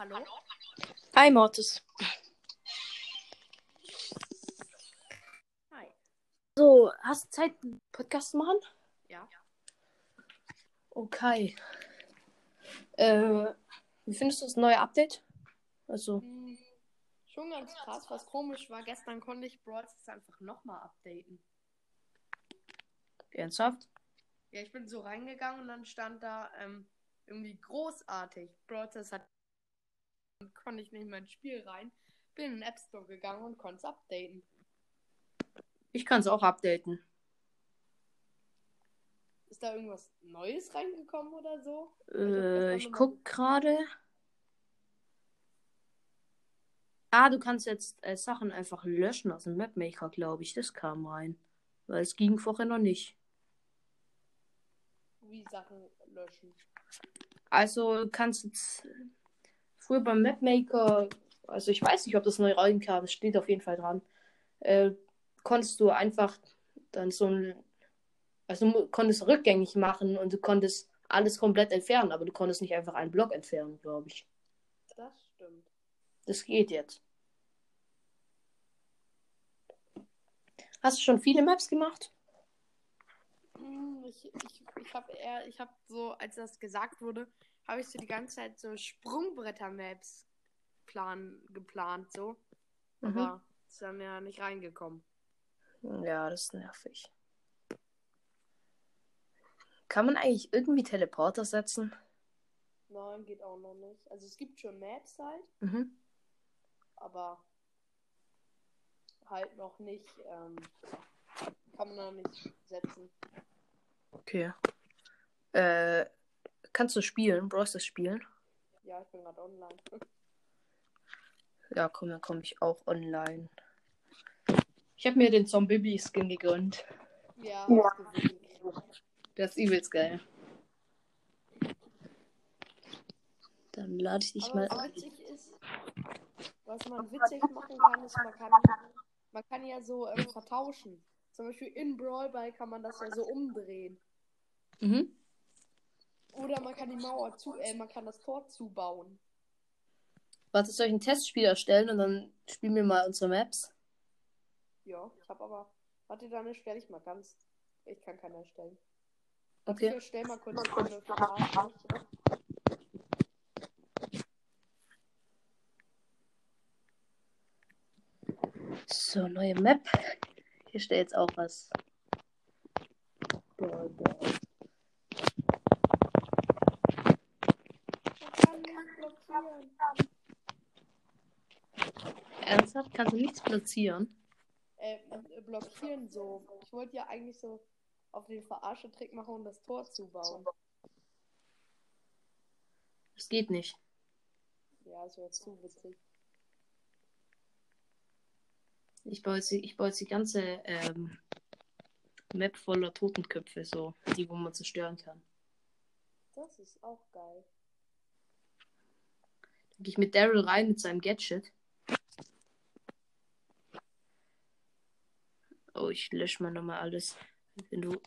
Hallo? Hi Mortis. Hi. So, hast du Zeit, einen Podcast zu machen? Ja. Okay. Äh, wie findest du das neue Update? Also, Hm, schon ganz krass. Was komisch war, gestern konnte ich Brawl Stars einfach nochmal updaten. ernsthaft? Ja, ich bin so reingegangen und dann stand da ähm, irgendwie großartig. Brawl Stars hat. Konnte ich nicht mehr ins Spiel rein. Bin in den App Store gegangen und konnte es updaten. Ich kann es auch updaten. Ist da irgendwas Neues reingekommen oder so? Äh, ich guck gerade. Ah, du kannst jetzt äh, Sachen einfach löschen aus dem Mapmaker, glaube ich. Das kam rein. Weil es ging vorher noch nicht. Wie Sachen löschen. Also du kannst jetzt früher beim Mapmaker, also ich weiß nicht, ob das neu reinkam, es steht auf jeden Fall dran, äh, konntest du einfach dann so ein, also du konntest rückgängig machen und du konntest alles komplett entfernen, aber du konntest nicht einfach einen Block entfernen, glaube ich. Das stimmt. Das geht jetzt. Hast du schon viele Maps gemacht? Hm, Ich, ich, ich habe eher, ich habe so, als das gesagt wurde, habe ich so die ganze Zeit so Sprungbretter-Maps plan, geplant, so. Mhm. Aber ist dann ja nicht reingekommen. Ja, das ist nervig. Kann man eigentlich irgendwie Teleporter setzen? Nein, geht auch noch nicht. Also es gibt schon Maps halt, Mhm. aber halt noch nicht, ähm, kann man noch nicht setzen. Okay. Äh, kannst du spielen? Brauchst du spielen? Ja, ich bin gerade online. Ja, komm, dann komme ich auch online. Ich habe mir den Zombie-Skin gegönnt. Ja, Ja. Der ist übelst geil. Dann lade ich dich Aber mal ein. witzig ist, was man witzig machen kann, ist, man kann, man kann ja so ähm, vertauschen. Zum Beispiel in Brawl Ball kann man das ja so umdrehen. Mhm. Oder man kann die Mauer zu, äh, man kann das Tor zubauen. Warte, soll ich ein Testspiel erstellen und dann spielen wir mal unsere Maps? Ja, ich habe aber. Warte, dann erstelle ich mal ganz. Ich kann keinen erstellen. Okay. Ich erstelle mal kurz eine Frage. So, neue Map. Hier steht jetzt auch was. Brawl Ball. Man kann nicht blockieren. Ernsthaft? Kannst du nichts platzieren? Äh, äh, blockieren so. Ich wollte ja eigentlich so auf den Verarsche-Trick machen und das Tor zubauen. Das geht nicht. Ja, das wäre zu witzig. Ich baue jetzt, ich baue jetzt die ganze ähm, Map voller Totenköpfe, so. Die, wo man zerstören kann. Das ist auch geil. Gehe ich mit Daryl rein mit seinem Gadget. Oh, ich lösche mal nochmal alles. Wenn du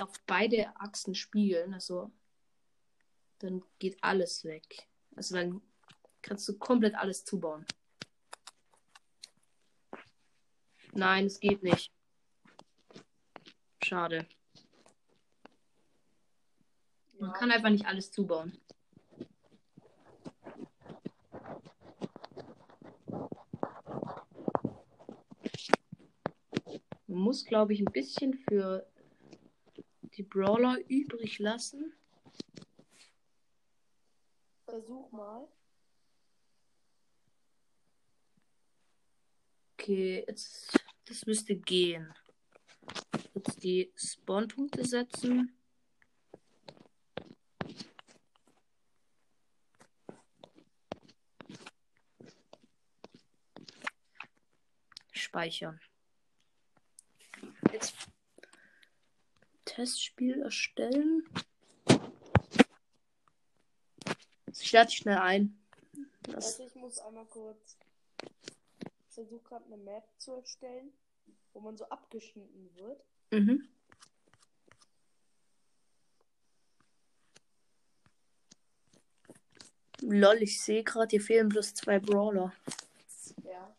auf beide Achsen spielen, also dann geht alles weg. Also dann kannst du komplett alles zubauen. Nein, es geht nicht. Schade. Man Ja, kann einfach nicht alles zubauen. Man muss, glaube ich, ein bisschen für die Brawler übrig lassen. versuch mal. Okay, jetzt, das müsste gehen. Jetzt die Spawnpunkte setzen. Speichern. Jetzt Testspiel erstellen. Ich lade dich schnell ein. Das, Also ich muss einmal kurz. Ich versuche gerade eine Map zu erstellen, wo man so abgeschnitten wird. mhm. Lol, ich sehe gerade, hier fehlen bloß zwei Brawler. Ja.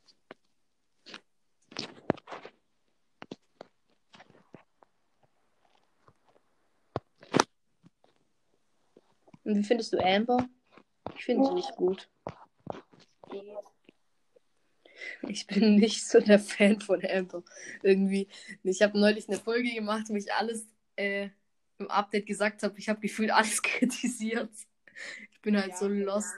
Und wie findest du Amber? Ich finde sie nicht gut. Ich bin nicht so der Fan von Amber. Irgendwie. Ich habe neulich eine Folge gemacht, wo ich alles äh, im Update gesagt habe. Ich habe gefühlt alles kritisiert. Ich bin halt Ja, so lost.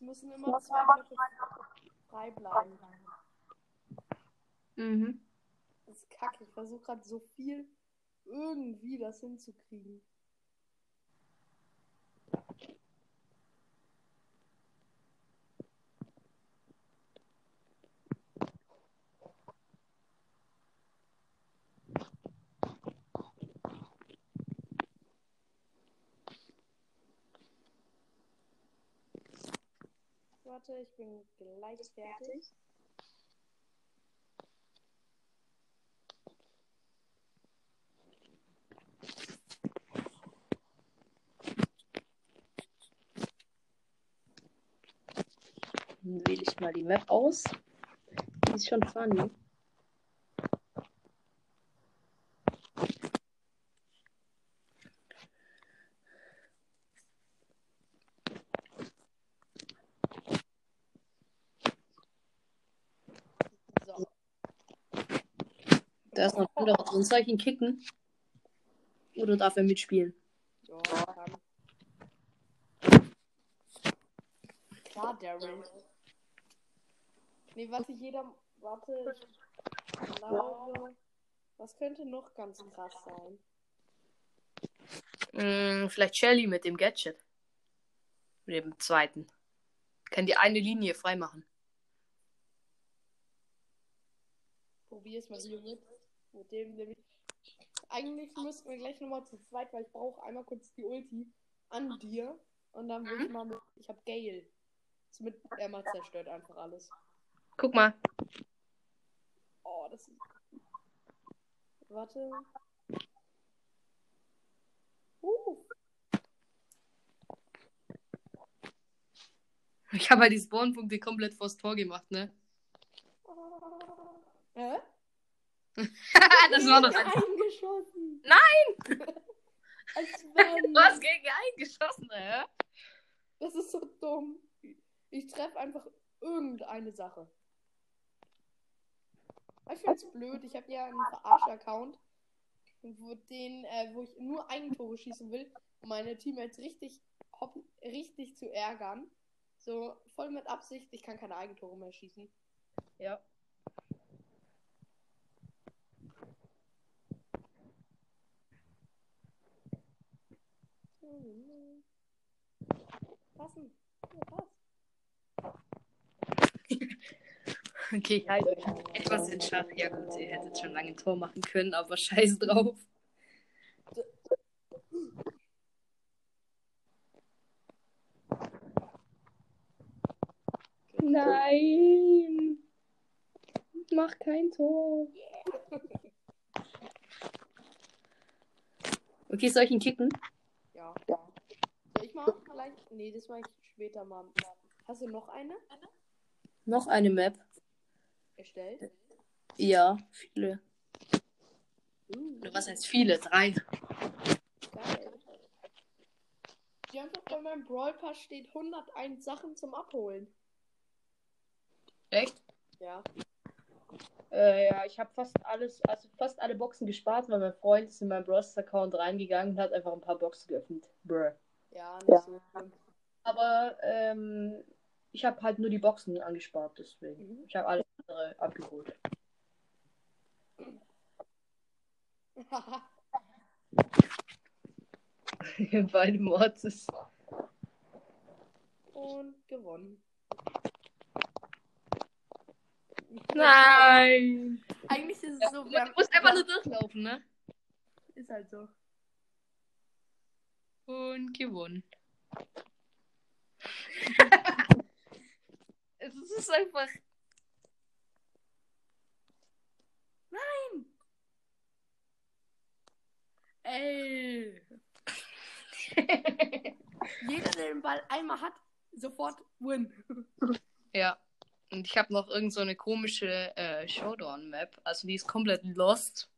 Es müssen immer zwei Blöcke frei bleiben. Mhm. Das ist kacke. Ich versuche gerade so viel irgendwie das hinzukriegen. Warte, ich bin gleich fertig. Dann wähle ich mal die Map aus. Die ist schon funny. Da ist noch ein anderer drin. Soll ich ihn kicken? Oder darf er mitspielen? Ja, kann. Klar, Daryl. Nee, warte, jeder. Warte, ich glaube. Was könnte noch ganz krass sein? Mm, vielleicht Shelly mit dem Gadget. Mit dem zweiten. Kann die eine Linie freimachen. Probier's mal hier mit. Dem, dem Eigentlich müssten wir gleich nochmal zu zweit, weil ich brauche einmal kurz die Ulti an dir. Und dann will ich mal mit. Ich hab Gale. Das mit Emma zerstört einfach alles. Guck mal. Oh, das ist. Warte. Uh. Ich habe halt die Spawnpunkte komplett vors Tor gemacht, ne? Hä? das war doch. Gegen eingeschossen. Nein! Du hast gegen einen geschossen, hä? Das ist so dumm. Ich treffe einfach irgendeine Sache. Ich find's blöd. Ich habe ja einen Verarsch-Account, wo, den, äh, wo ich nur Eigentore schießen will, um meine Teammates richtig, hopp, richtig zu ärgern. So voll mit Absicht. Ich kann keine Eigentore mehr schießen. Ja. Passen. Ja, passt. Okay, ich halte euch etwas in Schach. Ja gut, ihr hättet schon lange ein Tor machen können, aber scheiß drauf. Nein! Mach kein Tor. Okay, soll ich ihn kicken? Mal vielleicht? Nee, das mache ich später mal. Hast du noch eine Noch eine Map. erstellt? Ja, viele. Uh, was heißt viele? Drei. geil. Die einfach bei meinem Brawl Pass steht 101 Sachen zum Abholen. Echt? Ja. Äh, ja, ich habe fast alles, also fast alle Boxen gespart, weil mein Freund ist in meinen Bros. Account reingegangen und hat einfach ein paar Boxen geöffnet. Bruh. Ja, nicht Ja. so schlimm. Aber ähm, ich habe halt nur die Boxen angespart, deswegen. Mhm. Ich habe alles andere abgeholt. Beide Mordes. Und gewonnen. Nein! Eigentlich ist es Ja, so. du man- musst einfach nur durchlaufen, ne? Ist halt so. Und gewonnen. es ist einfach. Ey. Jeder, der den Ball einmal hat, sofort win. ja. Und ich habe noch irgend so eine komische äh, Showdown-Map. Also die ist komplett lost.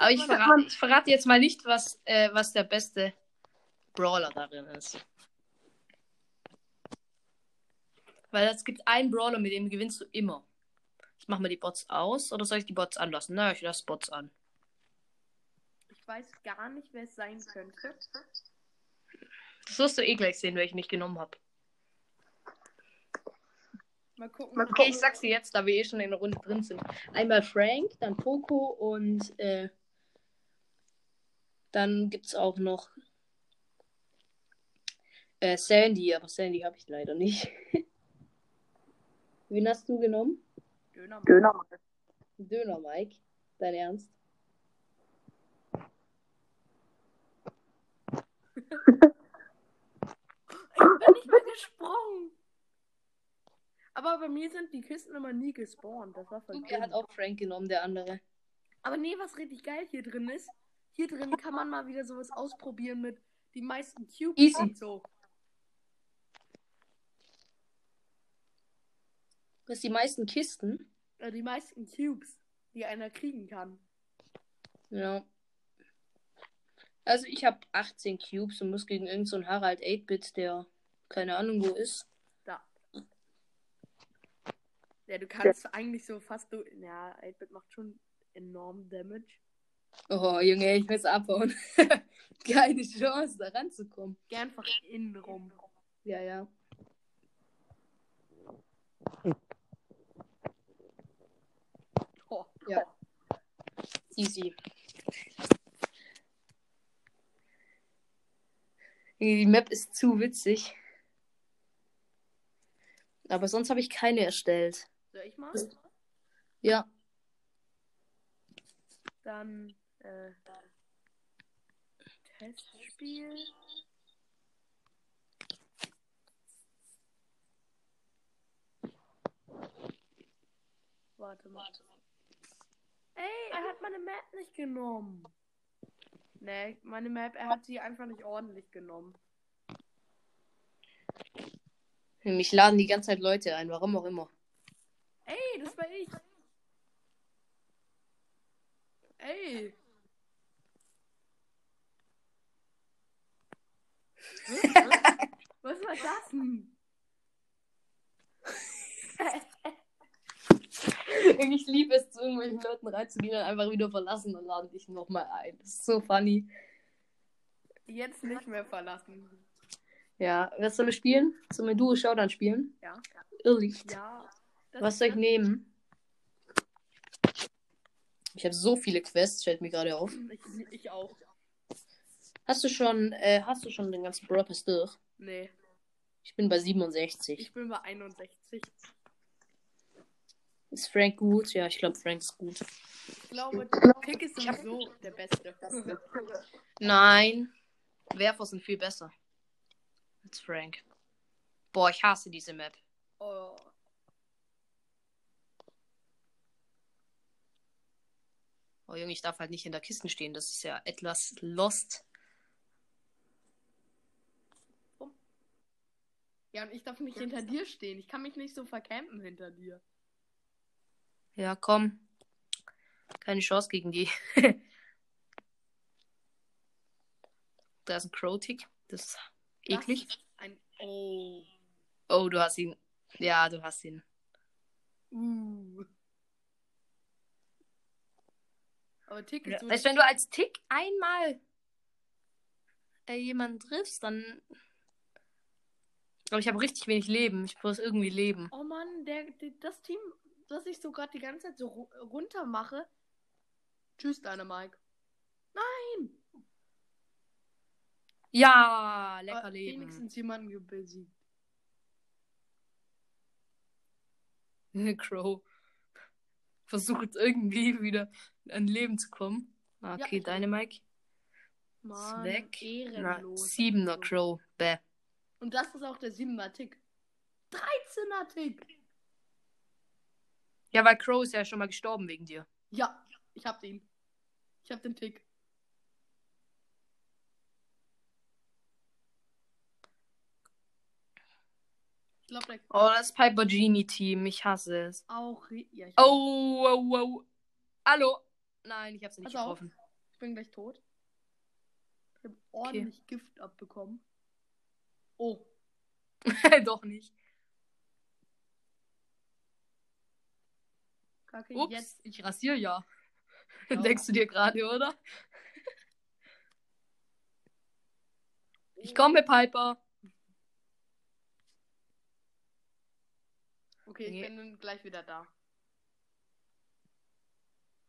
Aber ich verrate, ich verrate jetzt mal nicht, was, äh, was der beste Brawler darin ist. Weil es gibt einen Brawler, mit dem gewinnst du immer. Ich mache mal die Bots aus oder soll ich die Bots anlassen? Na, ich lasse Bots an. Ich weiß gar nicht, wer es sein könnte. Das wirst du eh gleich sehen, welchen ich genommen habe. Mal gucken. Okay, ich sag's dir jetzt, da wir eh schon in der Runde drin sind. Einmal Frank, dann Poco und äh, dann gibt's auch noch äh, Sandy, aber Sandy habe ich leider nicht. Wen hast du genommen? Döner. Döner. Döner, Mike. Dein Ernst? Ich bin nicht mehr gesprungen. Aber bei mir sind die Kisten immer nie gespawnt. Das war voll Und er hat auch Frank genommen, der andere. Aber nee, was richtig geil hier drin ist, hier drin kann man mal wieder sowas ausprobieren mit die meisten Cubes Easy. und so. Du hast die meisten Kisten. Äh, die meisten Cubes, die einer kriegen kann. Ja. Also ich habe 18 Cubes und muss gegen irgendeinen so Harald 8-Bit, der keine Ahnung wo ist. Da. Ja, du kannst eigentlich so fast du. Ja, 8-Bit macht schon enorm Damage. Oh, Junge, ich muss abhauen. Keine Chance, da ranzukommen. Geh einfach innen rum. Ja, ja. Oh. Ja. Easy. Die Map ist zu witzig. Aber sonst habe ich keine erstellt. Soll ich mal? Ja. Dann äh, Testspiel. Warte mal. Ey, er hat meine Map nicht genommen. Nee, meine Map, er hat sie einfach nicht ordentlich genommen. Mich laden die ganze Zeit Leute ein, warum auch immer. Ey, das war ich. Ey. Was war das denn? Ich liebe es, zu irgendwelchen Leuten reinzugehen und einfach wieder verlassen und laden dich nochmal ein. Das ist so funny. Jetzt nicht mehr verlassen. Ja, was sollen wir spielen? Sollen wir Duo Showdown spielen? Ja. Irrlicht. Ja. Was soll ich nehmen? Ich habe so viele Quests, fällt mir gerade auf. Ich, ich auch. Hast du schon, äh, hast du schon den ganzen Brawl Pass durch? Nee, Ich bin bei 67. ich bin bei 61. Ist Frank gut? Ja, ich glaube, Frank ist gut. Ich glaube, Tick ist sowieso der Beste. Nein. Werfer sind viel besser. Als Frank. Boah, ich hasse diese Map. Oh. Oh Junge, ich darf halt nicht in der Kiste stehen. Das ist ja etwas lost. Ja, und ich darf nicht hinter dir stehen. Ich kann mich nicht so vercampen hinter dir. Ja, komm. Keine Chance gegen die. da ist ein Crow-Tick. Das ist eklig. Das ist Ein oh. Oh, du hast ihn. Ja, du hast ihn. Uh. Aber Tick ist Ja. Weißt wenn du als Tick einmal äh, jemanden triffst, dann. Aber ich habe richtig wenig Leben. Ich muss irgendwie leben. Oh Mann, der, der, das Team, das ich so gerade die ganze Zeit so ru runter mache. Tschüss, deine Mike. Nein! Ja, lecker Aber leben. Wenigstens jemanden besiegt. Crow. Versucht irgendwie wieder an Leben zu kommen. Ah, Ja, Okay, ich- deine Mike. Mann, weg. Na, ehrenlos. siebener Crow. Bäh. Und das ist auch der 7er Tick. 13er Tick. Ja, weil Crow ist ja schon mal gestorben wegen dir. Ja, ich hab den. Ich hab den Tick. Ich glaube, der Oh, das Piper Genie Team. Ich hasse es. auch. Ja, Oh, oh, oh. Hallo. Nein, ich habe sie nicht auf. getroffen. ich bin gleich tot. Ich habe ordentlich Gift abbekommen. Oh, Doch nicht. kacke. Ups, Jetzt. ich rasiere ja. Ja. Denkst du dir gerade, oder? Ich komme, Piper. Okay, ich Nee. bin gleich wieder da.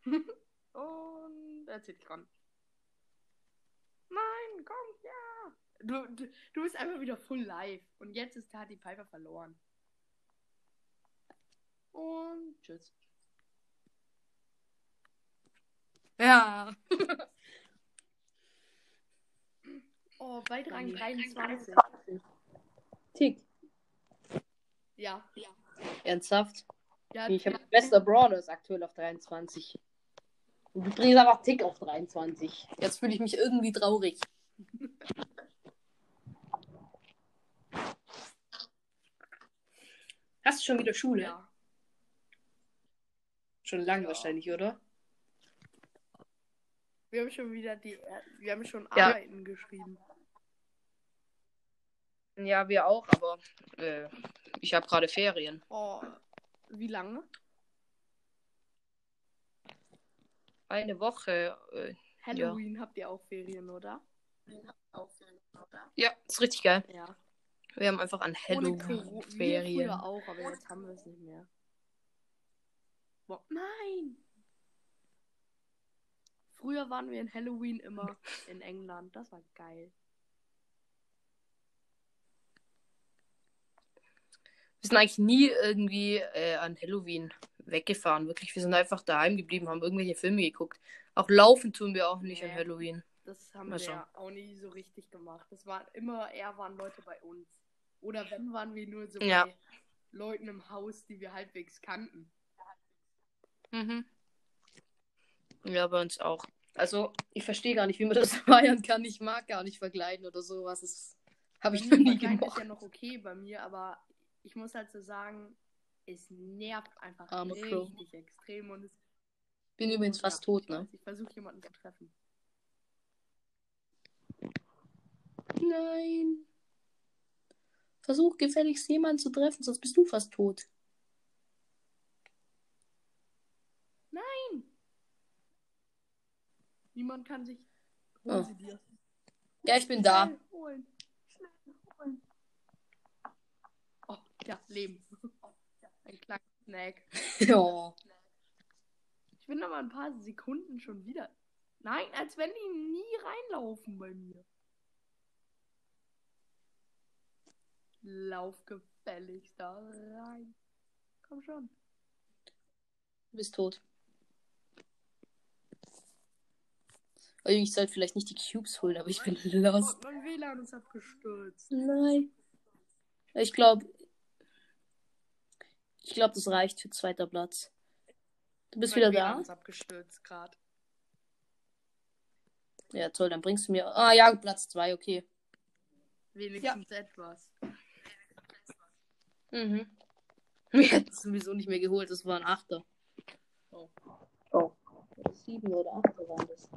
Und erzähl dich ran. Nein, komm, ja. Du, du, du bist einfach wieder full live. Und jetzt ist Tati Piper verloren. Und tschüss. Ja. Oh, bei Rang Nee. 23. Tick. Ja, ja. Ernsthaft? Ja, Ich habe bester Brawler ist aktuell auf 23. Und du bringst einfach Tick auf 23. Jetzt fühle ich mich irgendwie traurig. Hast du schon wieder Schule? ja. Schon lange Ja. wahrscheinlich, oder? Wir haben schon wieder die. Wir haben schon Ja. Arbeiten geschrieben. Ja, wir auch, aber äh, ich habe gerade Ferien. Oh, wie lange? Eine Woche. Äh, Halloween habt ihr auch Ferien, oder? ja, ist richtig geil. Ja. Wir haben einfach an Halloween. Wir Ferien. früher auch, aber jetzt haben wir es nicht mehr. Boah, nein! Früher waren wir in Halloween immer in England. Das war geil. Wir sind eigentlich nie irgendwie äh, an Halloween weggefahren. Wirklich, wir sind einfach daheim geblieben, haben irgendwelche Filme geguckt. Auch laufen tun wir auch nicht Nee. an Halloween. Das haben Mal wir ja auch nie so richtig gemacht. Das war immer, eher waren Leute bei uns. Oder wenn, waren wir nur so Ja. bei Leuten im Haus, die wir halbwegs kannten. Mhm. Ja, bei uns auch. Also, ich verstehe gar nicht, wie man das feiern kann. Ich mag gar nicht verkleiden oder sowas. Das habe ich noch nie Verkleiden ist gemacht. ja noch okay bei mir, aber ich muss halt so sagen, es nervt einfach Arme Crow. richtig extrem und es Bin übrigens Ja, fast tot, ne? Ich versuche jemanden zu treffen. Nein. Versuch gefälligst jemanden zu treffen, sonst bist du fast tot. Niemand kann sich. Oh. Ja, ich bin da. Holen. Oh, ja, Leben. Ein kleiner Snack. Ja. Ich bin aber ein paar Sekunden schon wieder. Nein, als wenn die nie reinlaufen bei mir. Lauf gefälligst da rein. Komm schon. Du bist tot. Also ich sollte vielleicht nicht die Cubes holen, aber ich bin Oh, lost. mein WLAN ist abgestürzt. Nein. Ich glaube. Ich glaube, das reicht für zweiter Platz. Du bist mein wieder WLAN da? abgestürzt gerade. Ja, toll, dann bringst du mir. Ah ja, Platz zwei, okay. Wenigstens etwas. Mhm. Wir hätten es sowieso nicht mehr geholt, das war ein Achter. Oh. Oh. Oder sieben oder Achter waren das.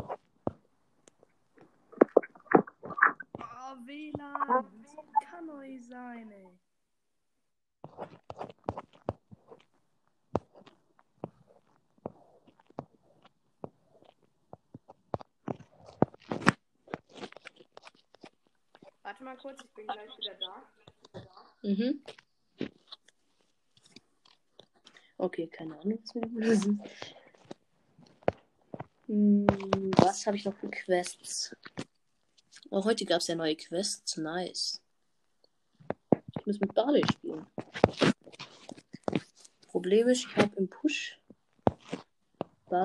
Oh, WLAN. Das kann nicht sein, ey. Mal kurz, ich bin gleich wieder da. Mhm. Okay, keine Ahnung, was wir lösen. Hm, was habe ich noch für Quests? Oh, heute gab es ja neue Quests. Nice. Ich muss mit Barley spielen. Problem ist, ich habe im Push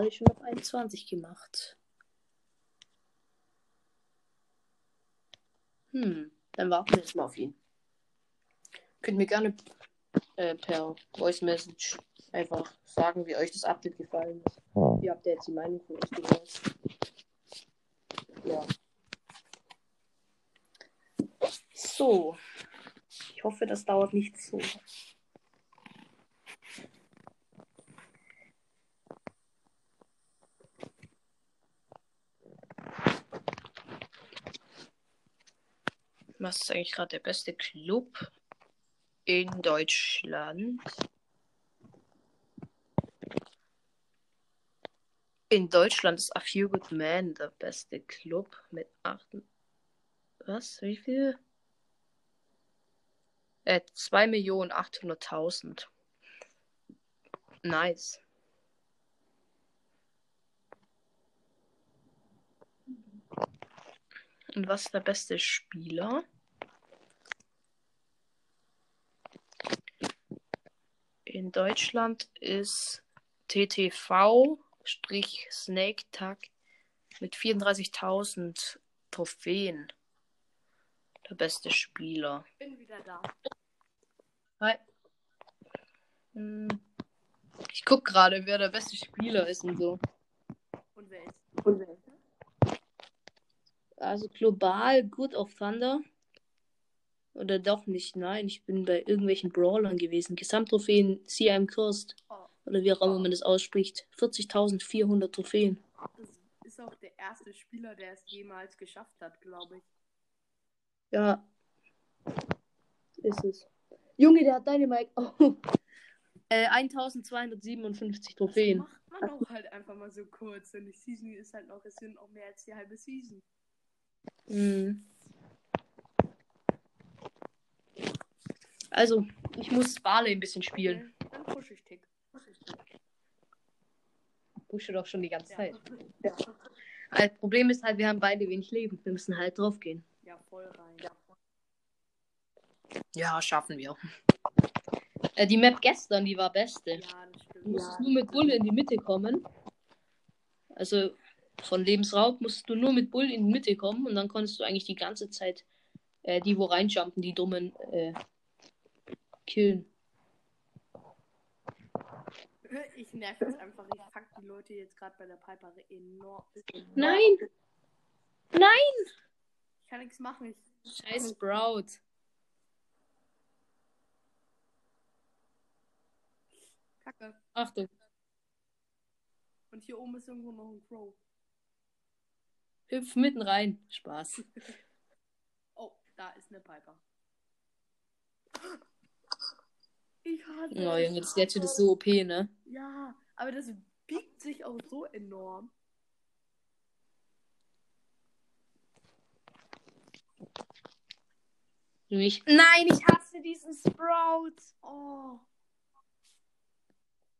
ich schon noch 21 gemacht. Hm, dann warten wir jetzt mal auf ihn. Könnt mir gerne äh, per Voice Message einfach sagen, wie euch das Update gefallen ist. Wie habt ihr jetzt die Meinung von euch gehört? Ja. So. Ich hoffe, das dauert nicht so. Was ist eigentlich gerade der beste Club in Deutschland? In Deutschland ist A Few Good Men der beste Club mit 8. Was? Wie viel? Äh, 2.800.000. Nice. Und was ist der beste Spieler? In Deutschland ist TTV-Snake Tag mit 34.000 Trophäen. Der beste Spieler. Bin wieder da. Hi. Hm. Ich guck gerade, wer der beste Spieler ist und so. Und wer ist? Und wer ist Also global gut auf Thunder. Oder doch nicht? Nein, ich bin bei irgendwelchen Brawlern gewesen. Gesamttrophäen CM Kirst. Oh, Oder wie auch immer man das ausspricht. 40.400 Trophäen. das ist auch der erste Spieler, der es jemals geschafft hat, glaube ich. Ja. Ist es. Junge, der hat Dynamite. Oh. Äh, 1257 Trophäen. Macht man auch halt einfach mal so kurz. Und die Season ist halt noch, es sind auch mehr als die halbe Season. Mhm. Also, ich muss Barley ein bisschen spielen. Okay, Dann push ich Tick. Pushe doch schon die ganze Ja. Zeit. Das Problem ist halt, wir haben beide wenig Leben. Wir müssen halt drauf gehen. ja, voll rein. Ja, schaffen wir. Äh, die Map gestern, die war beste. Ja, das stimmt. Du musstest nur mit Bull in die Mitte kommen. Also von Lebensraub musstest du nur mit Bull in die Mitte kommen und dann konntest du eigentlich die ganze Zeit äh, die, wo reinjumpen, die dummen äh, killen. Ich nerv jetzt einfach. Ich fuck die Leute jetzt gerade bei der Piper enorm. Nein! Nein! Ich kann nichts machen. Ich, Scheiß Sprout. kacke. Achtung. Und hier oben ist irgendwo noch ein Crow. Hüpf mitten rein. Spaß. Oh, da ist eine Piper. Ich hasse Oh. Junge, das Gadget ist so OP, ne? Ja, aber das biegt sich auch so enorm. Junge, ich... Nein, ich hasse diesen Sprout. Oh,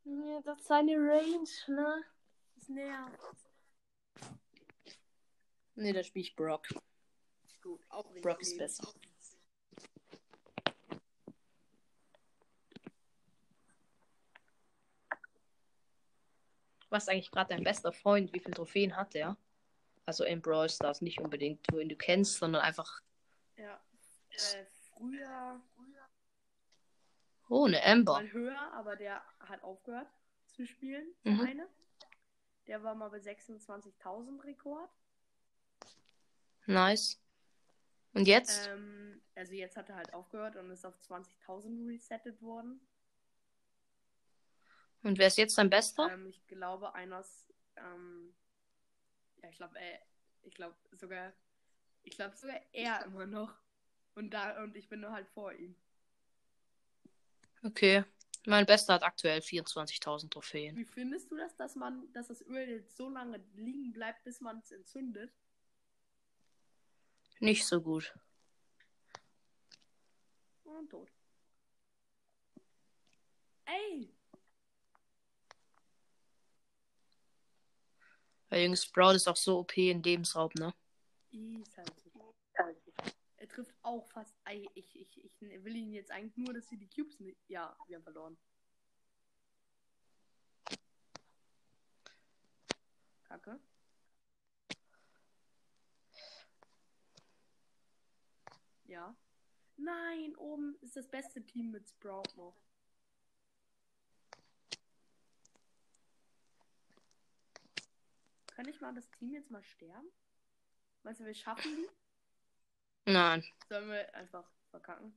Ja, das ist seine Range, ne? das nervt. Ne, da spiele ich Brock. Gut, auch. Brock ist besser. Was ist eigentlich gerade dein bester Freund? Wie viele Trophäen hat er? Also in Brawl Stars, nicht unbedingt, wo ihn du kennst, sondern einfach. Ja. Äh, früher Oh, eine Amber. mal höher, aber der hat aufgehört zu spielen. Der Mhm. eine. Der war mal bei 26.000 Rekord. Nice. Und jetzt? Ähm, also jetzt hat er halt aufgehört und ist auf 20.000 resettet worden. Und wer ist jetzt dein bester? Ähm, ich glaube, einer ist, ähm, ja, ich glaube, äh, ich glaube sogar, ich glaube sogar er immer noch. Und da, und ich bin nur halt vor ihm. Okay. Mein bester hat aktuell 24.000 Trophäen. Wie findest du das, dass man, dass das Öl jetzt so lange liegen bleibt, bis man es entzündet? Nicht so gut. Und tot. Ey! Weil Jungs Sprout ist auch so OP in Lebensraub, ne? Halt. Er trifft auch fast. Ey, ich, ich, ich will ihn jetzt eigentlich nur, dass sie die Cubes nicht. Ja, wir haben verloren. Kacke. Ja. Nein, oben ist das beste Team mit Sprout noch. Kann ich mal das Team jetzt mal sterben? Weißt du, wir schaffen die? Nein. Sollen wir einfach verkacken?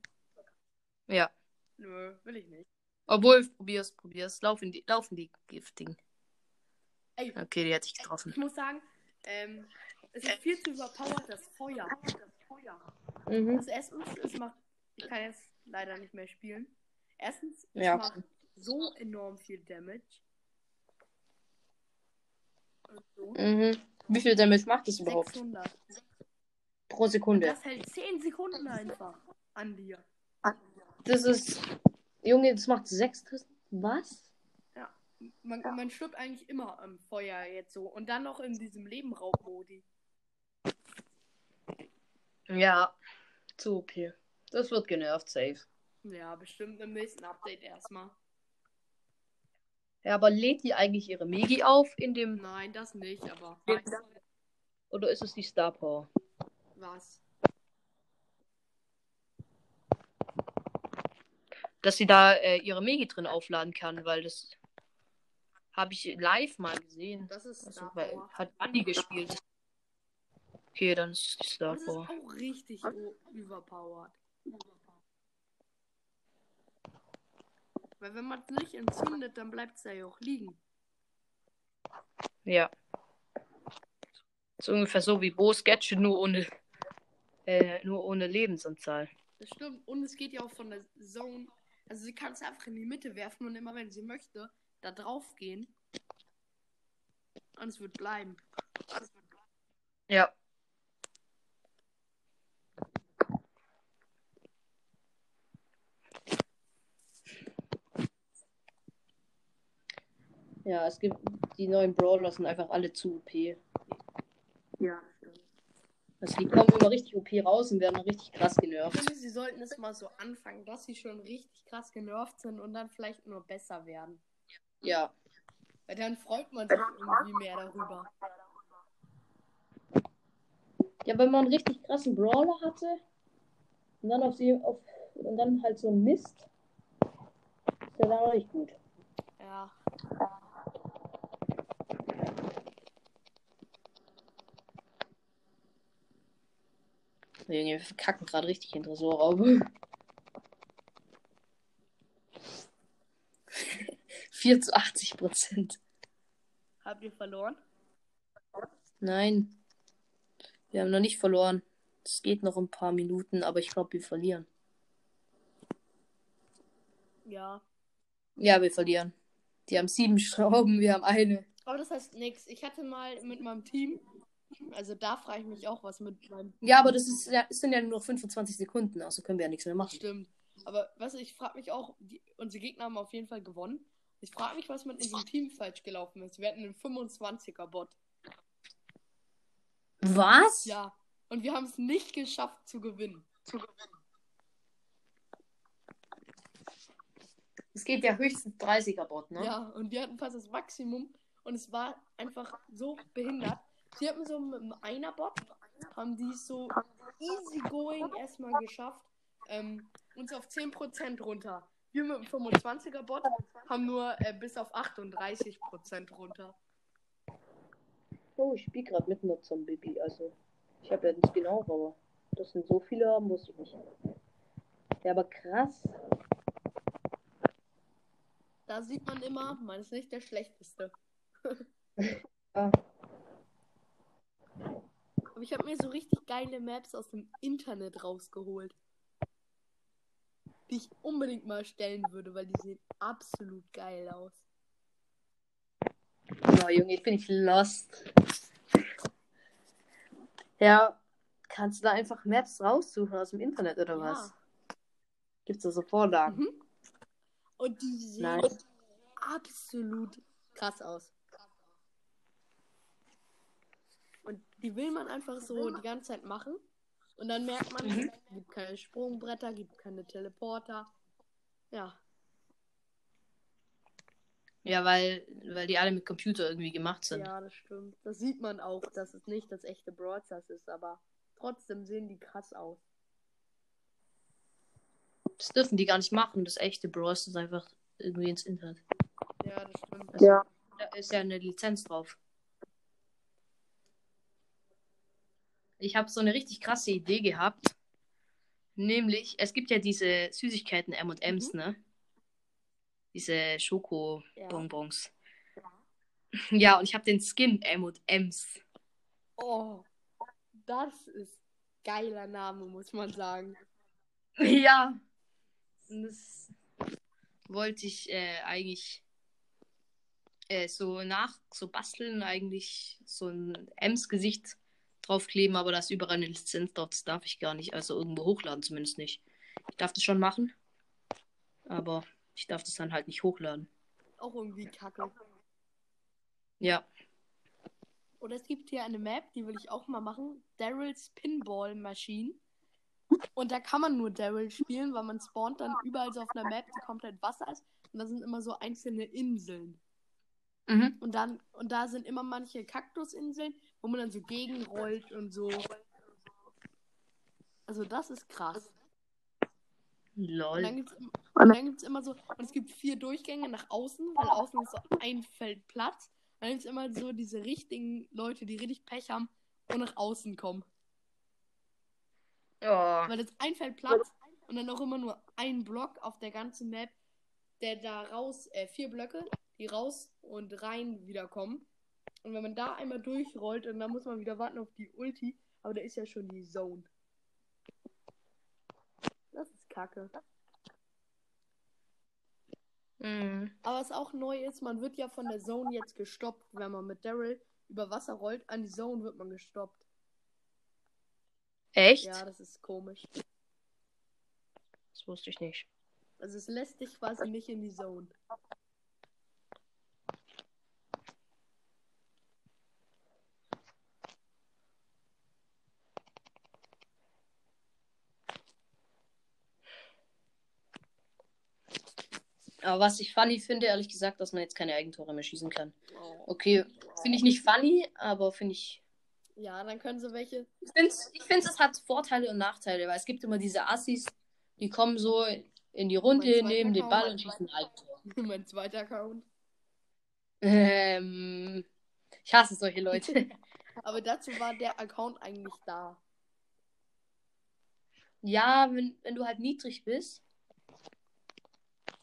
Ja. Nö, will ich nicht. Obwohl, probier's, probier's. Laufen die, laufen die giftigen. Ey, Okay, die hätte ich getroffen. ich muss sagen, ähm, es ist viel zu überpowered, das Feuer. Mhm. Also erstens, es macht, ich kann jetzt leider nicht mehr spielen. Erstens, es Ja. macht so enorm viel Damage. So. Mhm. Wie viel Damage macht es überhaupt? 600. Pro Sekunde. Das hält 10 Sekunden einfach an dir. Das ist. Junge, das macht 6000. Was? Man, man stirbt eigentlich immer am Feuer jetzt so. Und dann noch in diesem Lebenraub-Modi. Ja. Zu OP. Das wird genervt, safe. Ja, bestimmt im nächsten Update erstmal. Ja, aber lädt die eigentlich ihre Megi auf in dem. Nein, das nicht, aber Oder ist es die Star Power? was? Dass sie da äh, ihre Megi drin aufladen kann, weil das. Habe ich live mal gesehen. Das ist Also, Star Power. hat Andi gespielt. Okay, dann ist es die Star Das ist Power. auch richtig überpowered. Weil wenn man es nicht entzündet, dann bleibt es ja auch liegen. Ja. So ungefähr so wie Bo's Gadget, nur ohne. Äh, nur ohne Lebensanzahl. Das stimmt. Und es geht ja auch von der Zone. Also sie kann es einfach in die Mitte werfen und immer wenn sie möchte, da drauf gehen. Und es wird bleiben. Ja. Ja, es gibt die neuen Brawler sind einfach alle zu OP. Ja, Also die kommen immer richtig OP raus und werden richtig krass Ich genervt. finde, sie sollten es mal so anfangen, dass sie schon richtig krass genervt sind und dann vielleicht nur besser werden. Ja. Weil dann freut man sich irgendwie mehr darüber. Ja, wenn man einen richtig krassen Brawler hatte und dann auf sie auf und dann halt so ein Mist, ist der dann auch nicht gut. Ja. Junge, wir verkacken gerade richtig in Tresorraub. 4 zu 80 Prozent. Habt ihr verloren? Nein. Wir haben noch nicht verloren. Es geht noch ein paar Minuten, aber ich glaube, wir verlieren. Ja. Ja, wir verlieren. Die haben sieben Schrauben, wir haben eine. Aber das heißt nichts. Ich hatte mal mit meinem Team, also da frage ich mich auch, was mit meinem Ja, aber das ist ja, es sind ja nur noch 25 Sekunden, also können wir ja nichts mehr machen. Stimmt. Aber was ich frage mich auch, die, unsere Gegner haben auf jeden Fall gewonnen. Ich frage mich, was mit unserem Team falsch gelaufen ist. Wir hatten einen 25er Bot. Was? Ja. Und wir haben es nicht geschafft zu gewinnen. Es geht ja höchstens 30er Bot, ne? Ja, und wir hatten fast das Maximum. Und es war einfach so behindert. Sie hatten so mit einem Einer-Bot, haben die es so easygoing erstmal geschafft, ähm, uns auf 10% runter. Wir mit dem 25er-Bot haben nur äh, bis auf 38% runter. Oh, ich spiele gerade mit einer Zombie, also ich habe ja nicht genau, aber das sind so viele haben, wusste ich nicht. Ja, aber krass. Da sieht man immer, man ist nicht der Schlechteste. Ja. Aber ich habe mir so richtig geile Maps aus dem Internet rausgeholt. Die ich unbedingt mal stellen würde, weil die sehen absolut geil aus. Oh, Junge, jetzt bin ich lost. Ja, kannst du da einfach Maps raussuchen aus dem Internet oder was? Gibt's da so Vorlagen? Mhm. Und die sehen Nice. absolut krass aus. Und die will man einfach so die ganze Zeit machen. Und dann merkt man, Mhm. es gibt keine Sprungbretter, gibt keine Teleporter. Ja. Ja, weil, weil die alle mit Computer irgendwie gemacht sind. Ja, das stimmt. Das sieht man auch, dass es nicht das echte Brawl Stars ist, aber trotzdem sehen die krass aus. Das dürfen die gar nicht machen. Das echte Brawl Stars einfach irgendwie ins Internet. Ja, das stimmt. Also, Da ist ja eine Lizenz drauf. Ich habe so eine richtig krasse Idee gehabt. Nämlich, es gibt ja diese Süßigkeiten M&M's, Mhm. ne? Diese Schoko-Bonbons. Ja. und ich habe den Skin M&M's. Oh, das ist geiler Name, muss man sagen. Ja. Das wollte ich äh, eigentlich äh, so nach, so basteln, eigentlich so ein Ems-Gesicht draufkleben, aber da ist überall eine Lizenz drauf, das darf ich gar nicht. Also irgendwo hochladen zumindest nicht. Ich darf das schon machen, aber ich darf das dann halt nicht hochladen. Auch irgendwie kacke. Ja. Oder es gibt hier eine Map, die will ich auch mal machen. Daryl's Pinball Machine. Und da kann man nur Daryl spielen, weil man spawnt dann überall so auf einer Map, die komplett Wasser ist. Und da sind immer so einzelne Inseln. Mhm. Und dann, und da sind immer manche Kaktusinseln, wo man dann so gegenrollt und so. Also das ist krass. Und dann Lol. gibt's, und dann gibt's immer so, und es gibt vier Durchgänge nach außen, weil außen ist so ein Feld Platz. Dann gibt's immer so diese richtigen Leute, die richtig Pech haben und nach außen kommen. Ja. Weil das ein Feld Platz und dann auch immer nur ein Block auf der ganzen Map, der da raus, äh, vier Blöcke, die raus und rein wiederkommen. Und wenn man da einmal durchrollt und dann muss man wieder warten auf die Ulti, aber da ist ja schon die Zone. Das ist kacke. Mhm. Aber was auch neu ist, man wird ja von der Zone jetzt gestoppt. Wenn man mit Daryl über Wasser rollt, an die Zone wird man gestoppt. Echt? Ja, das ist komisch. Das wusste ich nicht. Also es lässt dich quasi nicht in die Zone. Aber was ich funny finde, ehrlich gesagt, dass man jetzt keine Eigentore mehr schießen kann. Oh. Okay, finde ich nicht funny, aber finde ich. Ja, dann können sie welche. Ich finde, ich find, es hat Vorteile und Nachteile, weil es gibt immer diese Assis, die kommen so in die Runde, nehmen den Ball Account. und schießen ein Eigentor. mein zweiter Account. Ähm, ich hasse solche Leute. Aber dazu war der Account eigentlich da. ja, wenn, wenn du halt niedrig bist,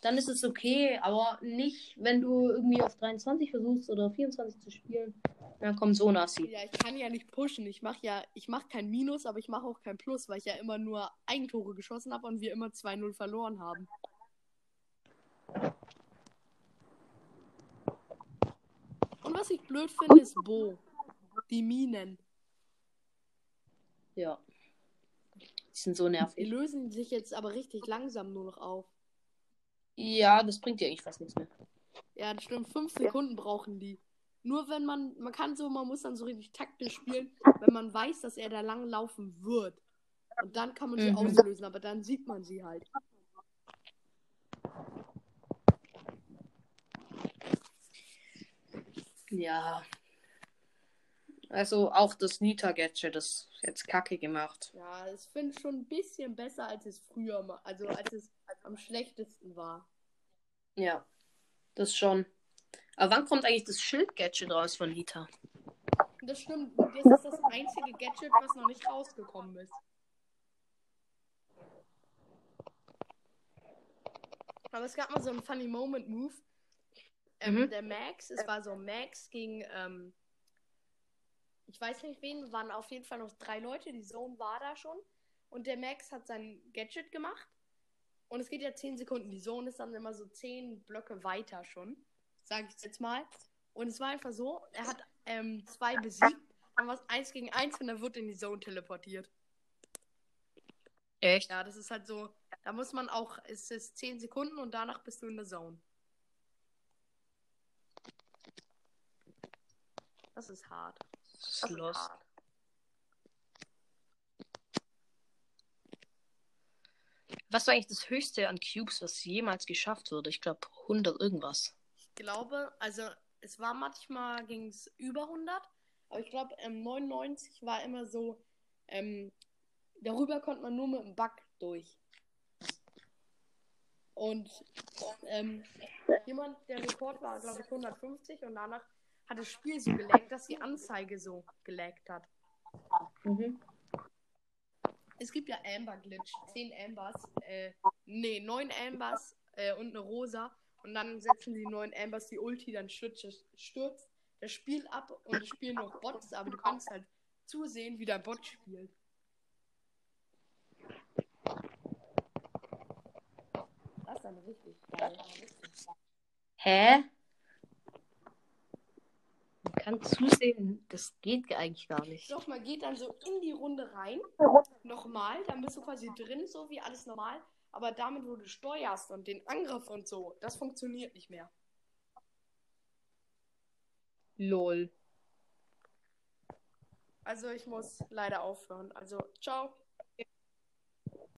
dann ist es okay, aber nicht, wenn du irgendwie auf 23 versuchst oder 24 zu spielen. Dann kommt so ein Assi. Ja, ich kann ja nicht pushen. Ich mache ja, ich mache kein Minus, aber ich mache auch kein Plus, weil ich ja immer nur Eigentore geschossen habe und wir immer 2-0 verloren haben. Und was ich blöd finde, ist Bo. Die Minen. Ja. Die sind so Die nervig. lösen sich jetzt aber richtig langsam nur noch auf. Ja, das bringt dir eigentlich fast nichts mehr. Ja, das stimmt. Fünf Sekunden brauchen die. Nur wenn man, man kann so, man muss dann so richtig taktisch spielen, wenn man weiß, dass er da lang laufen wird. Und dann kann man sie Mhm. auslösen, aber dann sieht man sie halt. Ja. Also auch das Nita-Gadget ist jetzt kacke gemacht. Ja, ich finde es schon ein bisschen besser, als es früher war. Also als es am schlechtesten war. Ja. Das schon. Aber wann kommt eigentlich das Schild-Gadget raus von Nita? Das stimmt. Das ist das einzige Gadget, was noch nicht rausgekommen ist. Aber es gab mal so einen Funny Moment Move. Ähm, Mhm. Der Max, es war so Max gegen, ähm, ich weiß nicht wen, waren auf jeden Fall noch drei Leute. Die Zone war da schon. Und der Max hat sein Gadget gemacht. Und es geht ja 10 Sekunden. Die Zone ist dann immer so 10 Blöcke weiter schon. Sag ich jetzt mal. Und es war einfach so, er hat ähm, zwei besiegt. Dann war es 1 gegen 1 und er wird in die Zone teleportiert. Echt? Ja, das ist halt so. Da muss man auch, es ist 10 Sekunden und danach bist du in der Zone. Das ist hart. Das ist lost. Was war eigentlich das höchste an Cubes, was jemals geschafft wurde? Ich glaube 100 irgendwas. Ich glaube, also es war manchmal ging es über 100, aber ich glaube, ähm, 99 war immer so, ähm, darüber konnte man nur mit dem Bug durch. Und ähm, jemand, der Rekord war, glaube ich, 150 und danach hat das Spiel so gelaggt, dass die Anzeige so gelaggt hat. Mhm. Es gibt ja Amber Glitch. 10 Ambers, äh, nee, 9 Ambers äh, und eine Rosa. Und dann setzen die 9 Ambers die Ulti, dann stürzt, stürzt das Spiel ab und es spielen noch Bots, aber du kannst halt zusehen, wie der Bot spielt. Das ist dann richtig geil. Hä? Man kann zusehen, das geht eigentlich gar nicht. Doch, man geht dann so in die Runde rein. Nochmal, dann bist du quasi drin, so wie alles normal. Aber damit, wo du steuerst und den Angriff und so, das funktioniert nicht mehr. Lol. Also ich muss leider aufhören. Also, ciao.